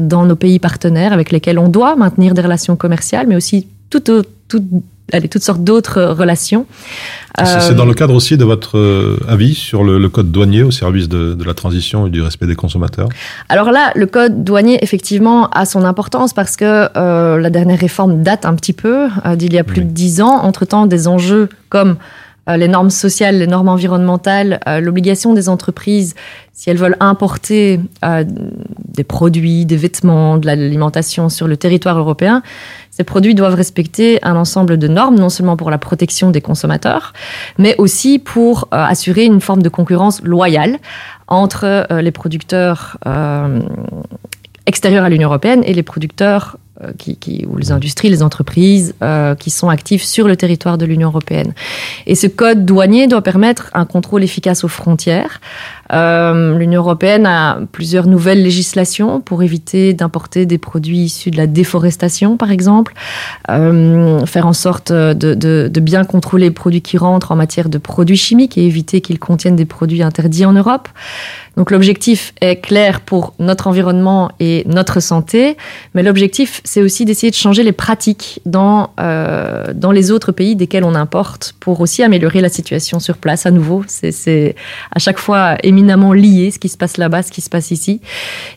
dans nos pays partenaires avec lesquels on doit maintenir des relations commerciales, mais aussi tout, au- tout, allez, toutes sortes d'autres relations. C'est Euh, dans le cadre aussi de votre euh, avis sur le, le code douanier au service de, de la transition et du respect des consommateurs? Alors là, le code douanier, effectivement, a son importance parce que euh, la dernière réforme date un petit peu, euh, d'il y a plus de dix ans. Entre-temps, des enjeux comme euh, les normes sociales, les normes environnementales, euh, l'obligation des entreprises, si elles veulent importer euh, des produits, des vêtements, de l'alimentation sur le territoire européen, ces produits doivent respecter un ensemble de normes, non seulement pour la protection des consommateurs, mais aussi pour euh, assurer une forme de concurrence loyale entre euh, les producteurs euh, extérieurs à l'Union européenne et les producteurs euh, qui, qui, ou les industries, les entreprises euh, qui sont actives sur le territoire de l'Union européenne. Et ce code douanier doit permettre un contrôle efficace aux frontières. Euh, L'Union européenne a plusieurs nouvelles législations pour éviter d'importer des produits issus de la déforestation, par exemple, euh, faire en sorte de, bien contrôler les produits qui rentrent en matière de produits chimiques et éviter qu'ils contiennent des produits interdits en Europe. Donc l'objectif est clair pour notre environnement et notre santé, mais l'objectif c'est aussi d'essayer de changer les pratiques dans, euh, dans les autres pays desquels on importe pour aussi améliorer la situation sur place à nouveau. C'est à chaque fois éminemment lié ce qui se passe là-bas, ce qui se passe ici.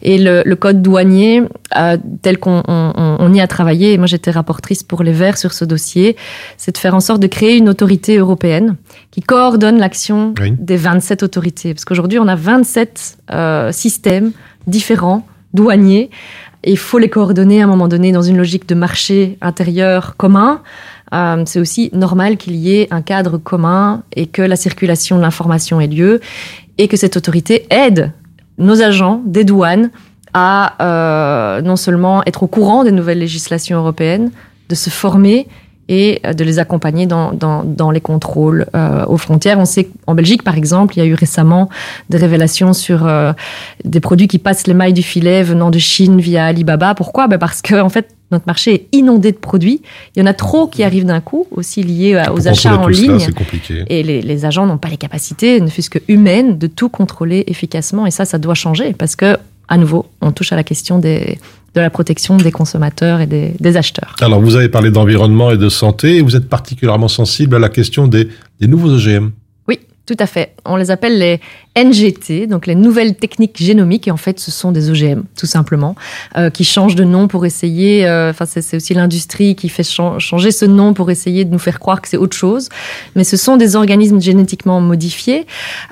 Et le, le code douanier, euh, tel qu'on on, on y a travaillé, et moi j'étais rapportrice pour les Verts sur ce dossier, c'est de faire en sorte de créer une autorité européenne qui coordonne l'action Oui. des 27 autorités. Parce qu'aujourd'hui, on a 27 euh, systèmes différents, douaniers, et il faut les coordonner à un moment donné dans une logique de marché intérieur commun. Euh, c'est aussi normal qu'il y ait un cadre commun et que la circulation de l'information ait lieu et que cette autorité aide nos agents des douanes à euh, non seulement être au courant des nouvelles législations européennes, de se former et euh, de les accompagner dans, les contrôles euh, aux frontières. On sait qu'en Belgique, par exemple, il y a eu récemment des révélations sur des produits qui passent les mailles du filet venant de Chine via Alibaba. Pourquoi? Ben Parce que en fait, notre marché est inondé de produits. Il y en a trop qui arrivent d'un coup, aussi liés aux achats en cela, ligne. Et les, les agents n'ont pas les capacités, ne fût-ce que humaines, de tout contrôler efficacement. Et ça, ça doit changer parce que, à nouveau, on touche à la question des, de la protection des consommateurs et des, des acheteurs. Alors, vous avez parlé d'environnement et de santé, et vous êtes particulièrement sensible à la question des, des nouveaux OGM. Tout à fait. On les appelle les NGT, donc les nouvelles techniques génomiques, et en fait, ce sont des OGM, tout simplement, euh, qui changent de nom pour essayer. euh, Enfin, c'est aussi l'industrie qui fait chan- changer ce nom pour essayer de nous faire croire que c'est autre chose. Mais ce sont des organismes génétiquement modifiés.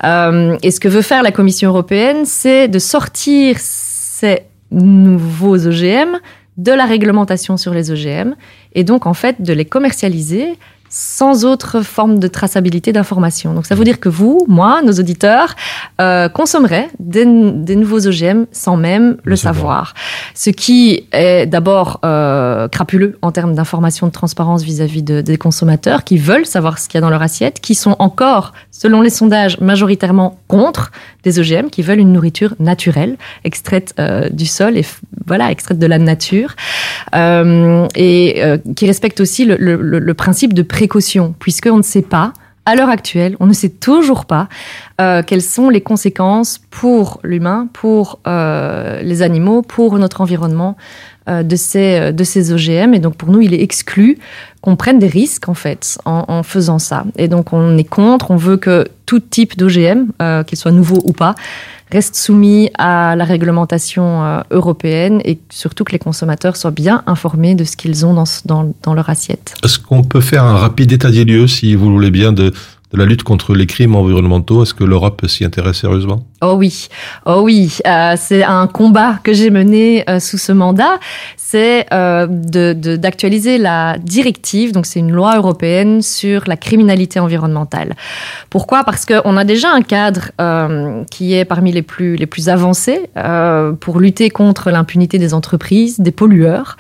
Euh, et ce que veut faire la Commission européenne, c'est de sortir ces nouveaux OGM de la réglementation sur les OGM et donc en fait de les commercialiser sans autre forme de traçabilité d'information. Donc ça veut dire que vous, moi, nos auditeurs, euh, consommeraient des, des nouveaux OGM sans même le savoir. Ce qui est d'abord euh, crapuleux en termes d'information de transparence vis-à-vis de- des consommateurs qui veulent savoir ce qu'il y a dans leur assiette, qui sont encore, selon les sondages, majoritairement contre OGM, qui veulent une nourriture naturelle, extraite euh, du sol et voilà, extraite de la nature, euh, et euh, qui respecte aussi le, principe de précaution, puisqu'on ne sait pas, à l'heure actuelle, on ne sait toujours pas quelles sont les conséquences pour l'humain, pour les animaux, pour notre environnement de, ces, de ces OGM. Et donc pour nous, il est exclu qu'on prenne des risques en fait en, faisant ça. Et donc on est contre, on veut que tout type d'OGM, euh, qu'il soit nouveau ou pas, reste soumis à la réglementation euh, européenne et surtout que les consommateurs soient bien informés de ce qu'ils ont dans, leur assiette. Est-ce qu'on peut faire un rapide état des lieux, si vous le voulez bien, de la lutte contre les crimes environnementaux Est-ce que l'Europe s'y intéresse sérieusement? Oh oui, oh oui, euh, c'est un combat que j'ai mené euh, sous ce mandat, c'est euh, d'actualiser la directive, donc c'est une loi européenne sur la criminalité environnementale. Pourquoi? Parce qu'on a déjà un cadre qui est parmi les plus, les plus avancés pour lutter contre l'impunité des entreprises, des pollueurs.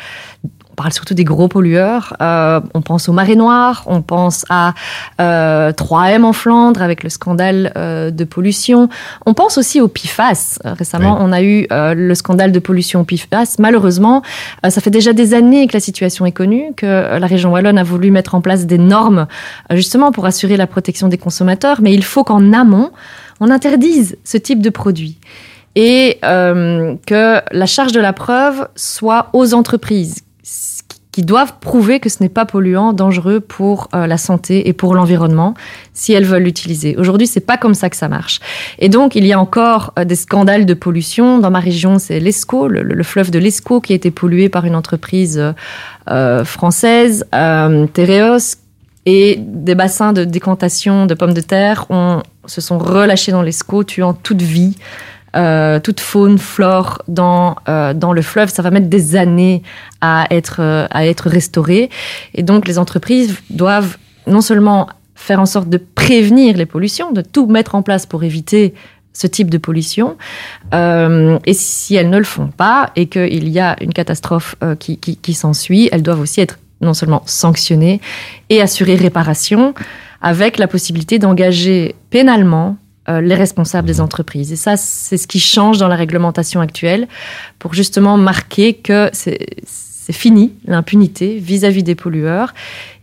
On parle surtout des gros pollueurs. Euh, on pense aux marées noires, on pense à euh, 3M en Flandre avec le scandale euh, de pollution. On pense aussi au PFAS. Récemment, on a eu euh, le scandale de pollution au PFAS. Malheureusement, euh, ça fait déjà des années que la situation est connue, que euh, la région wallonne a voulu mettre en place des normes justement pour assurer la protection des consommateurs. Mais il faut qu'en amont, on interdise ce type de produit et euh, que la charge de la preuve soit aux entreprises qui doivent prouver que ce n'est pas polluant, dangereux pour euh, la santé et pour l'environnement si elles veulent l'utiliser. Aujourd'hui, c'est pas comme ça que ça marche. Et donc, il y a encore euh, des scandales de pollution. Dans ma région, c'est l'Escaut, le, le fleuve de l'Escaut qui a été pollué par une entreprise euh, française, euh, Tereos, et des bassins de décantation de pommes de terre ont, se sont relâchés dans l'Escaut, tuant toute vie euh, toute faune, flore dans, euh, dans le fleuve. Ça va mettre des années à être, euh, à être restauré. Et donc, les entreprises doivent non seulement faire en sorte de prévenir les pollutions, de tout mettre en place pour éviter ce type de pollution. Euh, et si elles ne le font pas et qu'il y a une catastrophe qui, qui, qui s'ensuit, elles doivent aussi être non seulement sanctionnées et assurer réparation avec la possibilité d'engager pénalement euh, les responsables des entreprises. Et ça, c'est ce qui change dans la réglementation actuelle pour justement marquer que c'est c'est fini l'impunité vis-à-vis des pollueurs.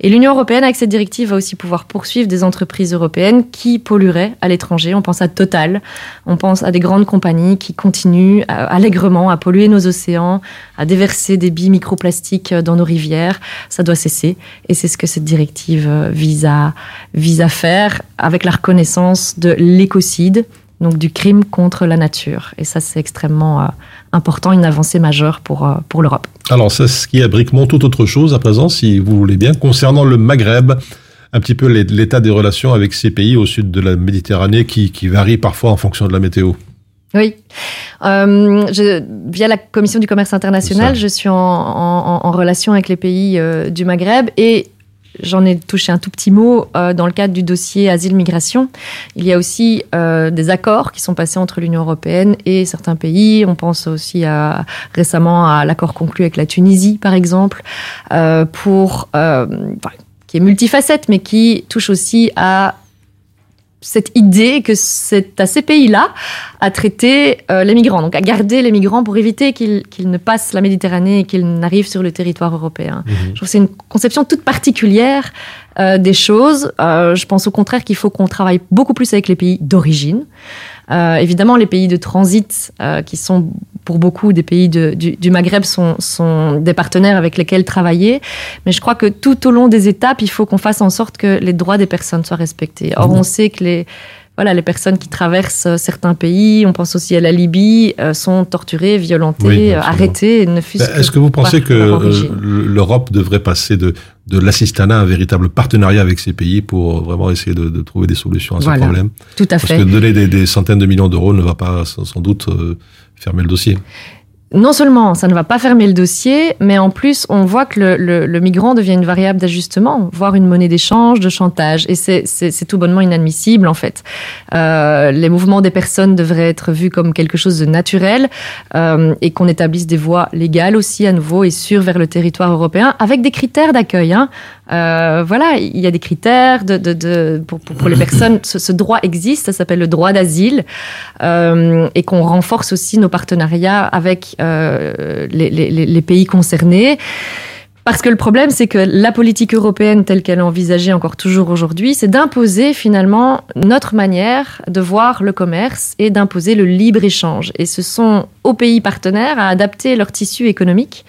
Et l'Union européenne, avec cette directive, va aussi pouvoir poursuivre des entreprises européennes qui pollueraient à l'étranger. On pense à Total, on pense à des grandes compagnies qui continuent euh, allègrement à polluer nos océans, à déverser des billes microplastiques euh, dans nos rivières. Ça doit cesser. Et c'est ce que cette directive euh, vise à, vise à faire avec la reconnaissance de l'écocide, donc du crime contre la nature. Et ça, c'est extrêmement euh, important, une avancée majeure pour, euh, pour l'Europe. Alors, c'est ce qui est briquement tout autre chose à présent, si vous voulez bien, concernant le Maghreb, un petit peu l'état des relations avec ces pays au sud de la Méditerranée qui, qui varient parfois en fonction de la météo. Oui. Euh, je- via la Commission du commerce international, je suis en, en- en relation avec les pays euh, du Maghreb et j'en ai touché un tout petit mot euh, dans le cadre du dossier asile-migration. Il y a aussi euh, des accords qui sont passés entre l'Union européenne et certains pays. On pense aussi à, récemment à l'accord conclu avec la Tunisie, par exemple, euh, pour, euh, enfin, qui est multifacette, mais qui touche aussi à cette idée que c'est à ces pays-là à traiter euh, les migrants, donc à garder les migrants pour éviter qu'ils ne passent la Méditerranée et qu'ils n'arrivent sur le territoire européen. Je trouve que c'est une conception toute particulière euh, des choses. Euh, je pense au contraire qu'il faut qu'on travaille beaucoup plus avec les pays d'origine. Évidemment, les pays de transit, qui sont pour beaucoup des pays de- du, du Maghreb, sont, sont des partenaires avec lesquels travailler. Mais je crois que tout au long des étapes, il faut qu'on fasse en sorte que les droits des personnes soient respectés. Or, on sait que les, voilà, les personnes qui traversent euh, certains pays, on pense aussi à la Libye, euh, sont torturées, violentées, Oui, euh, arrêtées. Ne Ben, Est-ce que vous pensez que l'Europe devrait passer de, de l'assistanat à un véritable partenariat avec ces pays pour vraiment essayer de, de trouver des solutions à Voilà. problèmes Tout à Parce fait. que donner des, des centaines de millions d'euros ne va pas sans sans doute euh, fermer le dossier. Non seulement ça ne va pas fermer le dossier, mais en plus on voit que le, le- le migrant devient une variable d'ajustement, voire une monnaie d'échange, de chantage. Et c'est- tout bonnement inadmissible en fait. Euh, les mouvements des personnes devraient être vus comme quelque chose de naturel euh, et qu'on établisse des voies légales aussi à nouveau et sûres vers le territoire européen avec des critères d'accueil. Hein. Euh, voilà, il y a des critères de, de, de- pour, pour, pour les personnes. Ce, ce droit existe, ça s'appelle le droit d'asile, euh, et qu'on renforce aussi nos partenariats avec euh, les, les, pays concernés. Parce que le problème, c'est que la politique européenne telle qu'elle est envisagée encore toujours aujourd'hui, c'est d'imposer finalement notre manière de voir le commerce et d'imposer le libre-échange. Et ce sont aux pays partenaires à adapter leur tissu économique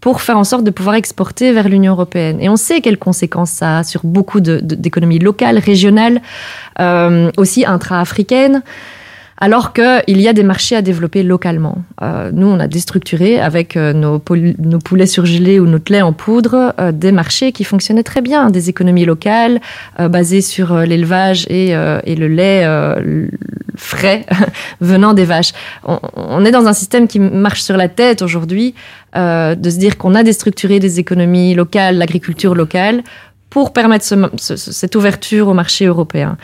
pour faire en sorte de pouvoir exporter vers l'Union européenne. Et on sait quelles conséquences ça a sur beaucoup d'économies locales, régionales, euh, aussi intra-africaines alors qu'il y a des marchés à développer localement. Euh, nous, on a déstructuré avec euh, nos, poulets surgelés ou notre lait en poudre euh, des marchés qui fonctionnaient très bien, des économies locales euh, basées sur euh, l'élevage et, euh, et le lait frais venant des vaches. On, on est dans un système qui marche sur la tête aujourd'hui, de se dire qu'on a déstructuré des économies locales, l'agriculture locale, pour permettre ce- ce- cette ouverture au marché européen.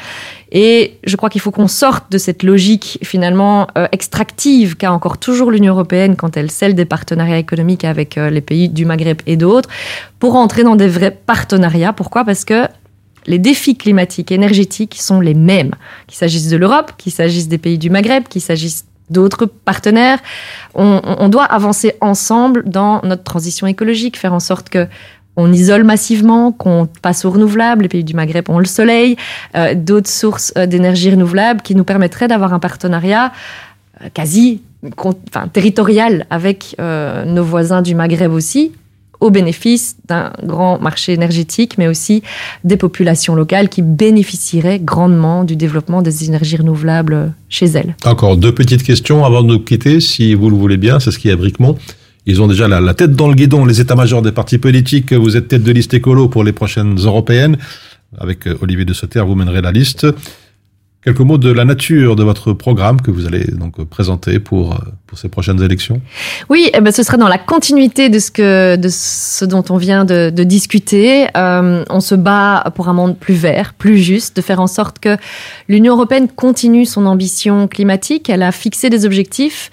Et je crois qu'il faut qu'on sorte de cette logique finalement euh, extractive qu'a encore toujours l'Union européenne quand elle scelle des partenariats économiques avec euh, les pays du Maghreb et d'autres, pour entrer dans des vrais partenariats. Pourquoi? Parce que les défis climatiques et énergétiques sont les mêmes, qu'il s'agisse de l'Europe, qu'il s'agisse des pays du Maghreb, qu'il s'agisse d'autres partenaires. On doit avancer ensemble dans notre transition écologique, faire en sorte que on isole massivement, qu'on passe aux renouvelables. Les pays du Maghreb ont le soleil, euh, d'autres sources euh, d'énergie renouvelable qui nous permettraient d'avoir un partenariat euh, quasi enfin, territorial avec nos voisins du Maghreb aussi, au bénéfice d'un grand marché énergétique, mais aussi des populations locales qui bénéficieraient grandement du développement des énergies renouvelables chez elles. Encore deux petites questions avant de nous quitter, si vous le voulez bien. C'est ce qui est à Bricmont. Ils ont déjà la, tête dans le guidon, les états-majors des partis politiques. Vous êtes tête de liste écolo pour les prochaines européennes. Avec euh, Olivier de Sauter, vous mènerez la liste. Quelques mots de la nature de votre programme que vous allez donc présenter pour, euh, pour ces prochaines élections. Oui, eh ben, ce sera dans la continuité de ce, que, de ce dont on vient de, de discuter. Euh, on se bat pour un monde plus vert, plus juste, de faire en sorte que l'Union européenne continue son ambition climatique. Elle a fixé des objectifs.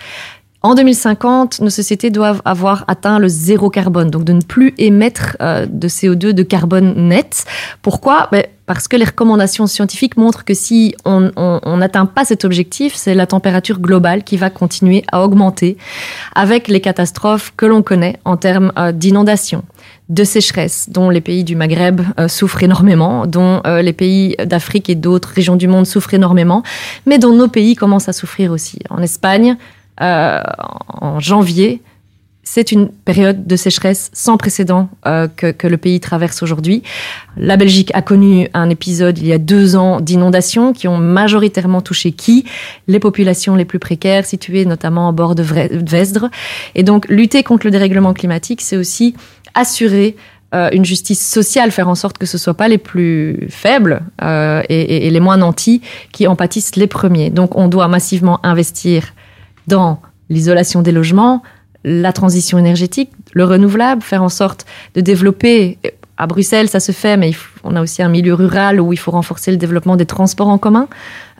En 2050, nos sociétés doivent avoir atteint le zéro carbone, donc de ne plus émettre euh, de CO2, de carbone net. Pourquoi? Ben, Parce que les recommandations scientifiques montrent que si on n'atteint pas cet objectif, c'est la température globale qui va continuer à augmenter avec les catastrophes que l'on connaît en termes euh, d'inondations de sécheresse dont les pays du Maghreb euh, souffrent énormément, dont les pays d'Afrique et d'autres régions du monde souffrent énormément, mais dont nos pays commencent à souffrir aussi. En Espagne, euh, en janvier, c'est une période de sécheresse sans précédent euh, que, le pays traverse aujourd'hui. La Belgique a connu un épisode il y a deux ans d'inondations qui ont majoritairement touché qui? Les populations les plus précaires, situées notamment en bord de Vesdre. Et donc, lutter contre le dérèglement climatique, c'est aussi assurer euh, une justice sociale, faire en sorte que ce ne soient pas les plus faibles et- et les moins nantis qui en pâtissent les premiers. Donc, on doit massivement investir dans l'isolation des logements, la transition énergétique, le renouvelable, faire en sorte de développer. À Bruxelles, ça se fait, mais on a aussi un milieu rural où il faut renforcer le développement des transports en commun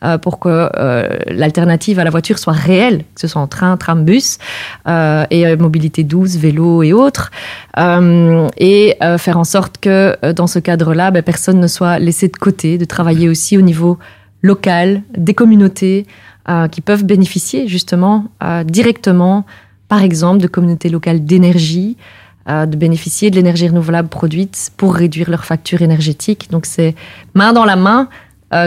euh, pour que euh, l'alternative à la voiture soit réelle, que ce soit en train, tram, bus, euh, et mobilité douce, vélo et autres. Et faire en sorte que dans ce cadre-là, ben, personne ne soit laissé de côté, de travailler aussi au niveau local, des communautés euh, qui peuvent bénéficier justement euh, directement, par exemple, de communautés locales d'énergie, euh, de bénéficier de l'énergie renouvelable produite pour réduire leurs factures énergétiques. Donc c'est main dans la main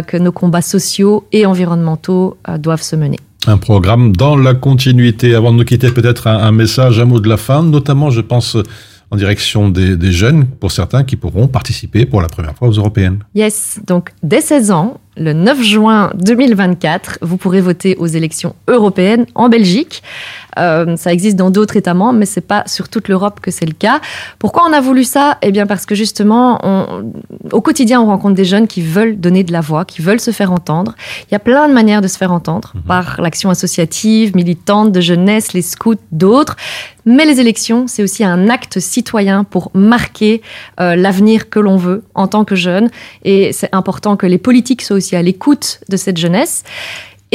que nos combats sociaux et environnementaux doivent se mener. Un programme dans la continuité. Avant de nous quitter, peut-être un, un message, un mot de la fin, notamment, je pense, en direction des, des jeunes, pour certains qui pourront participer pour la première fois aux européennes. Yes, donc dès 16 ans, le 9 juin 2024, vous pourrez voter aux élections européennes en Belgique. Euh, ça existe dans d'autres États membres, mais c'est pas sur toute l'Europe que c'est le cas. Pourquoi on a voulu ça? Eh bien, parce que justement, on- au quotidien, on rencontre des jeunes qui veulent donner de la voix, qui veulent se faire entendre. Il y a plein de manières de se faire entendre par l'action associative, militante, de jeunesse, les scouts, d'autres. Mais les élections, c'est aussi un acte citoyen pour marquer euh, l'avenir que l'on veut en tant que jeune. Et c'est important que les politiques soient aussi à l'écoute de cette jeunesse.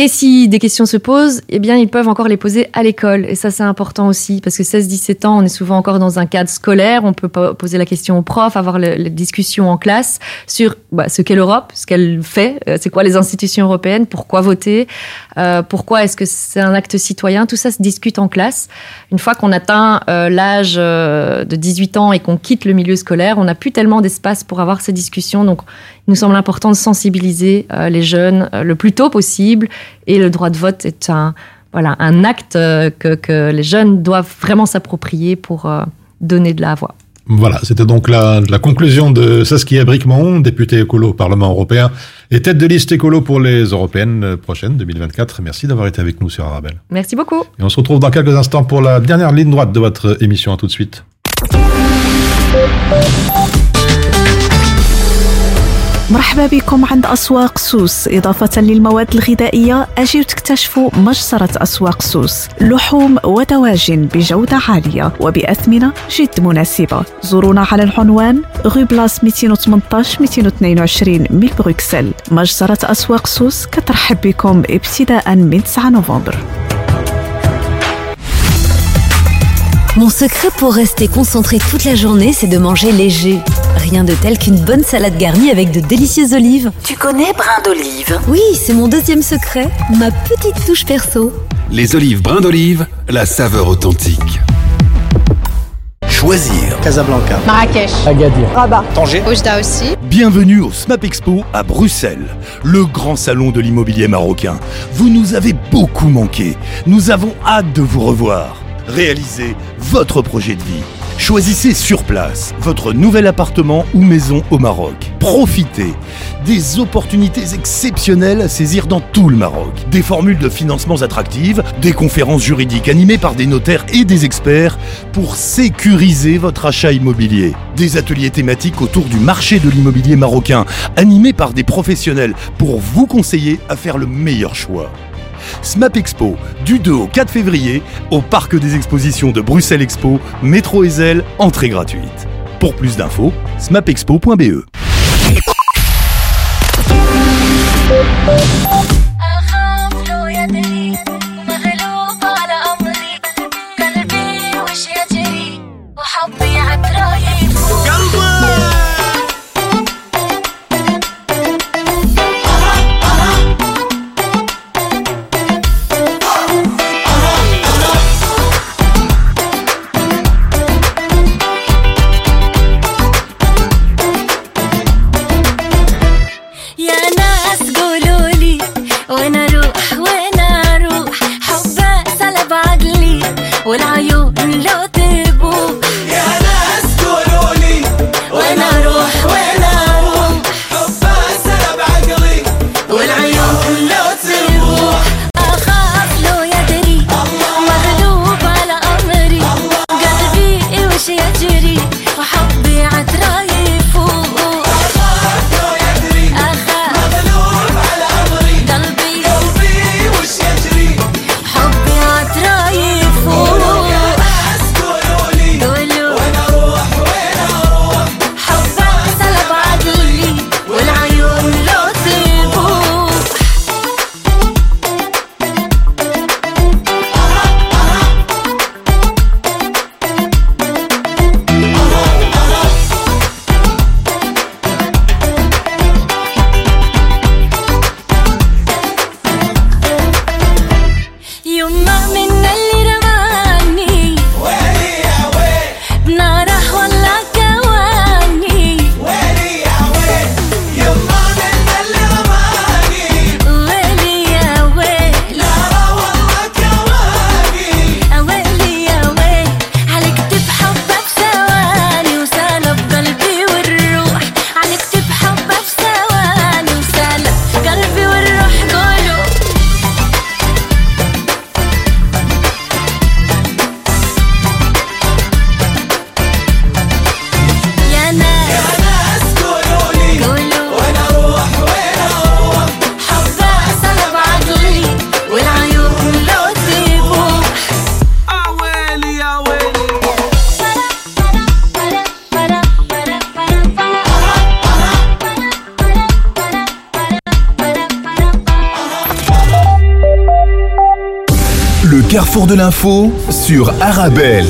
Et si des questions se posent, eh bien, ils peuvent encore les poser à l'école. Et ça, c'est important aussi, parce que 16-17 ans, on est souvent encore dans un cadre scolaire. On peut poser la question aux profs, avoir les discussions en classe sur bah, ce qu'est l'Europe, ce qu'elle fait, euh, c'est quoi les institutions européennes, pourquoi voter, euh, pourquoi est-ce que c'est un acte citoyen. Tout ça se discute en classe. Une fois qu'on atteint euh, l'âge de 18 ans et qu'on quitte le milieu scolaire, on n'a plus tellement d'espace pour avoir ces discussions. Donc, nous semble important de sensibiliser euh, les jeunes euh, le plus tôt possible. Et le droit de vote est un, voilà, un acte euh, que, que les jeunes doivent vraiment s'approprier pour donner de la voix. Voilà, c'était donc la, la conclusion de Saskia Bricmont, députée écolo au Parlement européen et tête de liste écolo pour les européennes prochaines 2024. Merci d'avoir été avec nous sur Arabelle. Merci beaucoup. Et on se retrouve dans quelques instants pour la dernière ligne droite de votre émission. À tout de suite. مرحبا بكم عند أسواق سوس. إضافة للمواد الغذائية أجيو تكتشفوا مجزرة أسواق سوس. لحوم ودواجن بجودة عالية وبأثمنة جد مناسبة. زورونا على العنوان غو بلاس 218 222 من بروكسل. مجزرة أسواق سوس كترحب بكم ابتداء من 9 نوفمبر. Mon secret pour rester concentré toute la journée, c'est de manger léger. Rien de tel qu'une bonne salade garnie avec de délicieuses olives. Tu connais brin d'olive? Oui, c'est mon deuxième secret, ma petite touche perso. Les olives brins d'olive, la saveur authentique. Choisir. Casablanca. Marrakech. Agadir. Rabat. Tanger. Oujda aussi. Bienvenue au SMAP Expo à Bruxelles, le grand salon de l'immobilier marocain. Vous nous avez beaucoup manqué. Nous avons hâte de vous revoir. Réalisez votre projet de vie. Choisissez sur place votre nouvel appartement ou maison au Maroc. Profitez des opportunités exceptionnelles à saisir dans tout le Maroc. Des formules de financements attractives, des conférences juridiques animées par des notaires et des experts pour sécuriser votre achat immobilier. Des ateliers thématiques autour du marché de l'immobilier marocain animés par des professionnels pour vous conseiller à faire le meilleur choix. SMAP Expo, du 2 au 4 février, au Parc des Expositions de Bruxelles Expo, métro Ezel, entrée gratuite. Pour plus d'infos, smapexpo.be. sur Arabelle.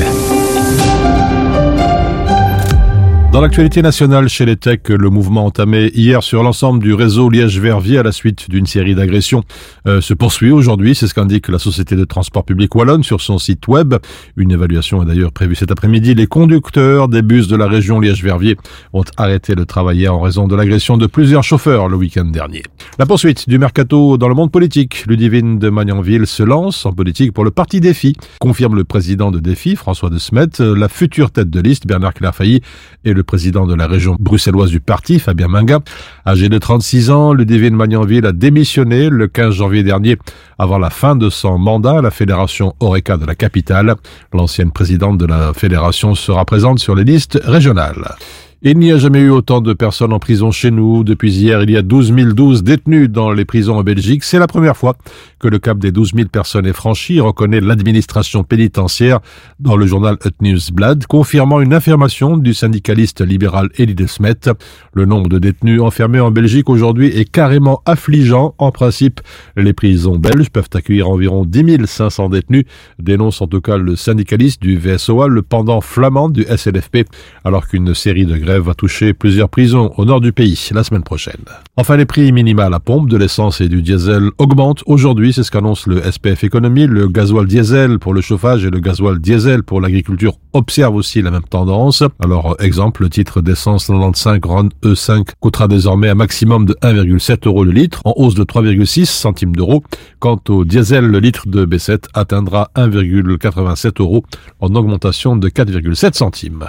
Dans l'actualité nationale chez les techs, le mouvement entamé hier sur l'ensemble du réseau Liège-Verviers à la suite d'une série d'agressions euh, se poursuit aujourd'hui. C'est ce qu'indique la société de transport public Wallonne sur son site web. Une évaluation est d'ailleurs prévue cet après-midi. Les conducteurs des bus de la région Liège-Verviers ont arrêté de travailler en raison de l'agression de plusieurs chauffeurs le week-end dernier. La poursuite du mercato dans le monde politique. Ludivine de Magnanville se lance en politique pour le parti Défi, confirme le président de Défi, François de Smet, la future tête de liste, Bernard Clairfailly, et le président de la région bruxelloise du parti, Fabien Minga. Âgé de 36 ans, Ludivine Magnanville a démissionné le 15 janvier dernier avant la fin de son mandat la fédération Oreca de la capitale. L'ancienne présidente de la fédération sera présente sur les listes régionales. Il n'y a jamais eu autant de personnes en prison chez nous. Depuis hier, il y a 12 012 détenus dans les prisons en Belgique. C'est la première fois que le cap des 12 000 personnes est franchi, reconnaît l'administration pénitentiaire dans le journal Newsblad, confirmant une affirmation du syndicaliste libéral Elie de Smet. Le nombre de détenus enfermés en Belgique aujourd'hui est carrément affligeant. En principe, les prisons belges peuvent accueillir environ 10 500 détenus, dénonce en tout cas le syndicaliste du VSOA, le pendant flamand du SLFP, alors qu'une série de grèves va toucher plusieurs prisons au nord du pays la semaine prochaine. Enfin, les prix minima à pompe de l'essence et du diesel augmentent aujourd'hui, c'est ce qu'annonce le SPF Économie. Le gasoil diesel pour le chauffage et le gasoil diesel pour l'agriculture observent aussi la même tendance. Alors, exemple, le titre d'essence 95 Ron E5 coûtera désormais un maximum de 1,7 euros le litre, en hausse de 3,6 centimes d'euros. Quant au diesel, le litre de B7 atteindra 1,87 euros, en augmentation de 4,7 centimes.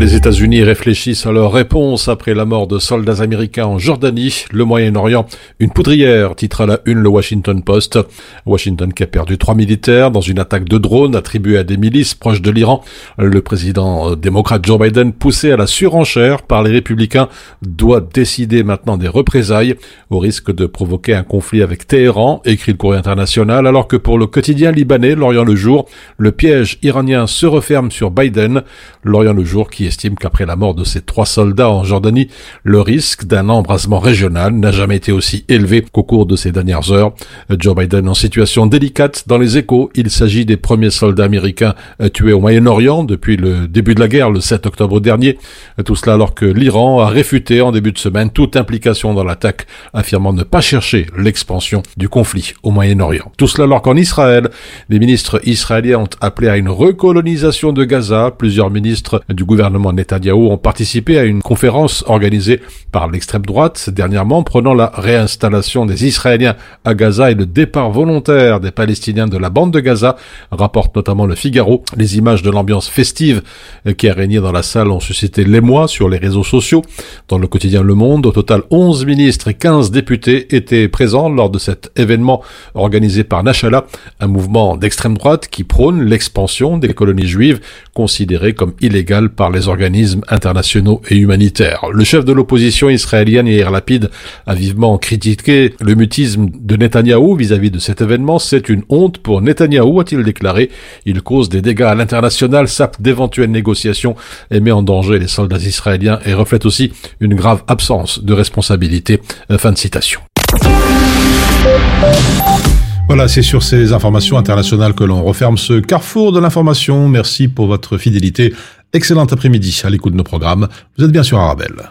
Les États-Unis réfléchissent à leur réponse après la mort de soldats américains en Jordanie, le Moyen-Orient. Une poudrière, titre à la une le Washington Post. Washington qui a perdu trois militaires dans une attaque de drone attribuée à des milices proches de l'Iran. Le président démocrate Joe Biden, poussé à la surenchère par les républicains, doit décider maintenant des représailles au risque de provoquer un conflit avec Téhéran, écrit le courrier international, alors que pour le quotidien libanais, l'Orient le jour, le piège iranien se referme sur Biden. L'Orient le jour qui estime qu'après la mort de ces trois soldats en Jordanie, le risque d'un embrasement régional n'a jamais été aussi élevé qu'au cours de ces dernières heures. Joe Biden en situation délicate dans les échos. Il s'agit des premiers soldats américains tués au Moyen-Orient depuis le début de la guerre le 7 octobre dernier. Tout cela alors que l'Iran a réfuté en début de semaine toute implication dans l'attaque, affirmant ne pas chercher l'expansion du conflit au Moyen-Orient. Tout cela alors qu'en Israël, les ministres israéliens ont appelé à une recolonisation de Gaza. Plusieurs ministres du gouvernement Netanyahou ont participé à une conférence organisée par l'extrême droite dernièrement prenant la réinstallation des Israéliens à Gaza et le départ volontaire des Palestiniens de la bande de Gaza, rapporte notamment le Figaro. Les images de l'ambiance festive qui a régné dans la salle ont suscité l'émoi sur les réseaux sociaux. Dans le quotidien Le Monde, au total 11 ministres et 15 députés étaient présents lors de cet événement organisé par Nachala, un mouvement d'extrême droite qui prône l'expansion des colonies juives considérées comme illégales par les organismes internationaux et humanitaires. Le chef de l'opposition israélienne Yair Lapid a vivement critiqué le mutisme de Netanyahou vis-à-vis de cet événement. C'est une honte pour Netanyahou, a-t-il déclaré. Il cause des dégâts à l'international, sape d'éventuelles négociations et met en danger les soldats israéliens et reflète aussi une grave absence de responsabilité. Fin de citation. Voilà, c'est sur ces informations internationales que l'on referme ce carrefour de l'information. Merci pour votre fidélité. Excellent après-midi à l'écoute de nos programmes. Vous êtes bien sur Arabelle.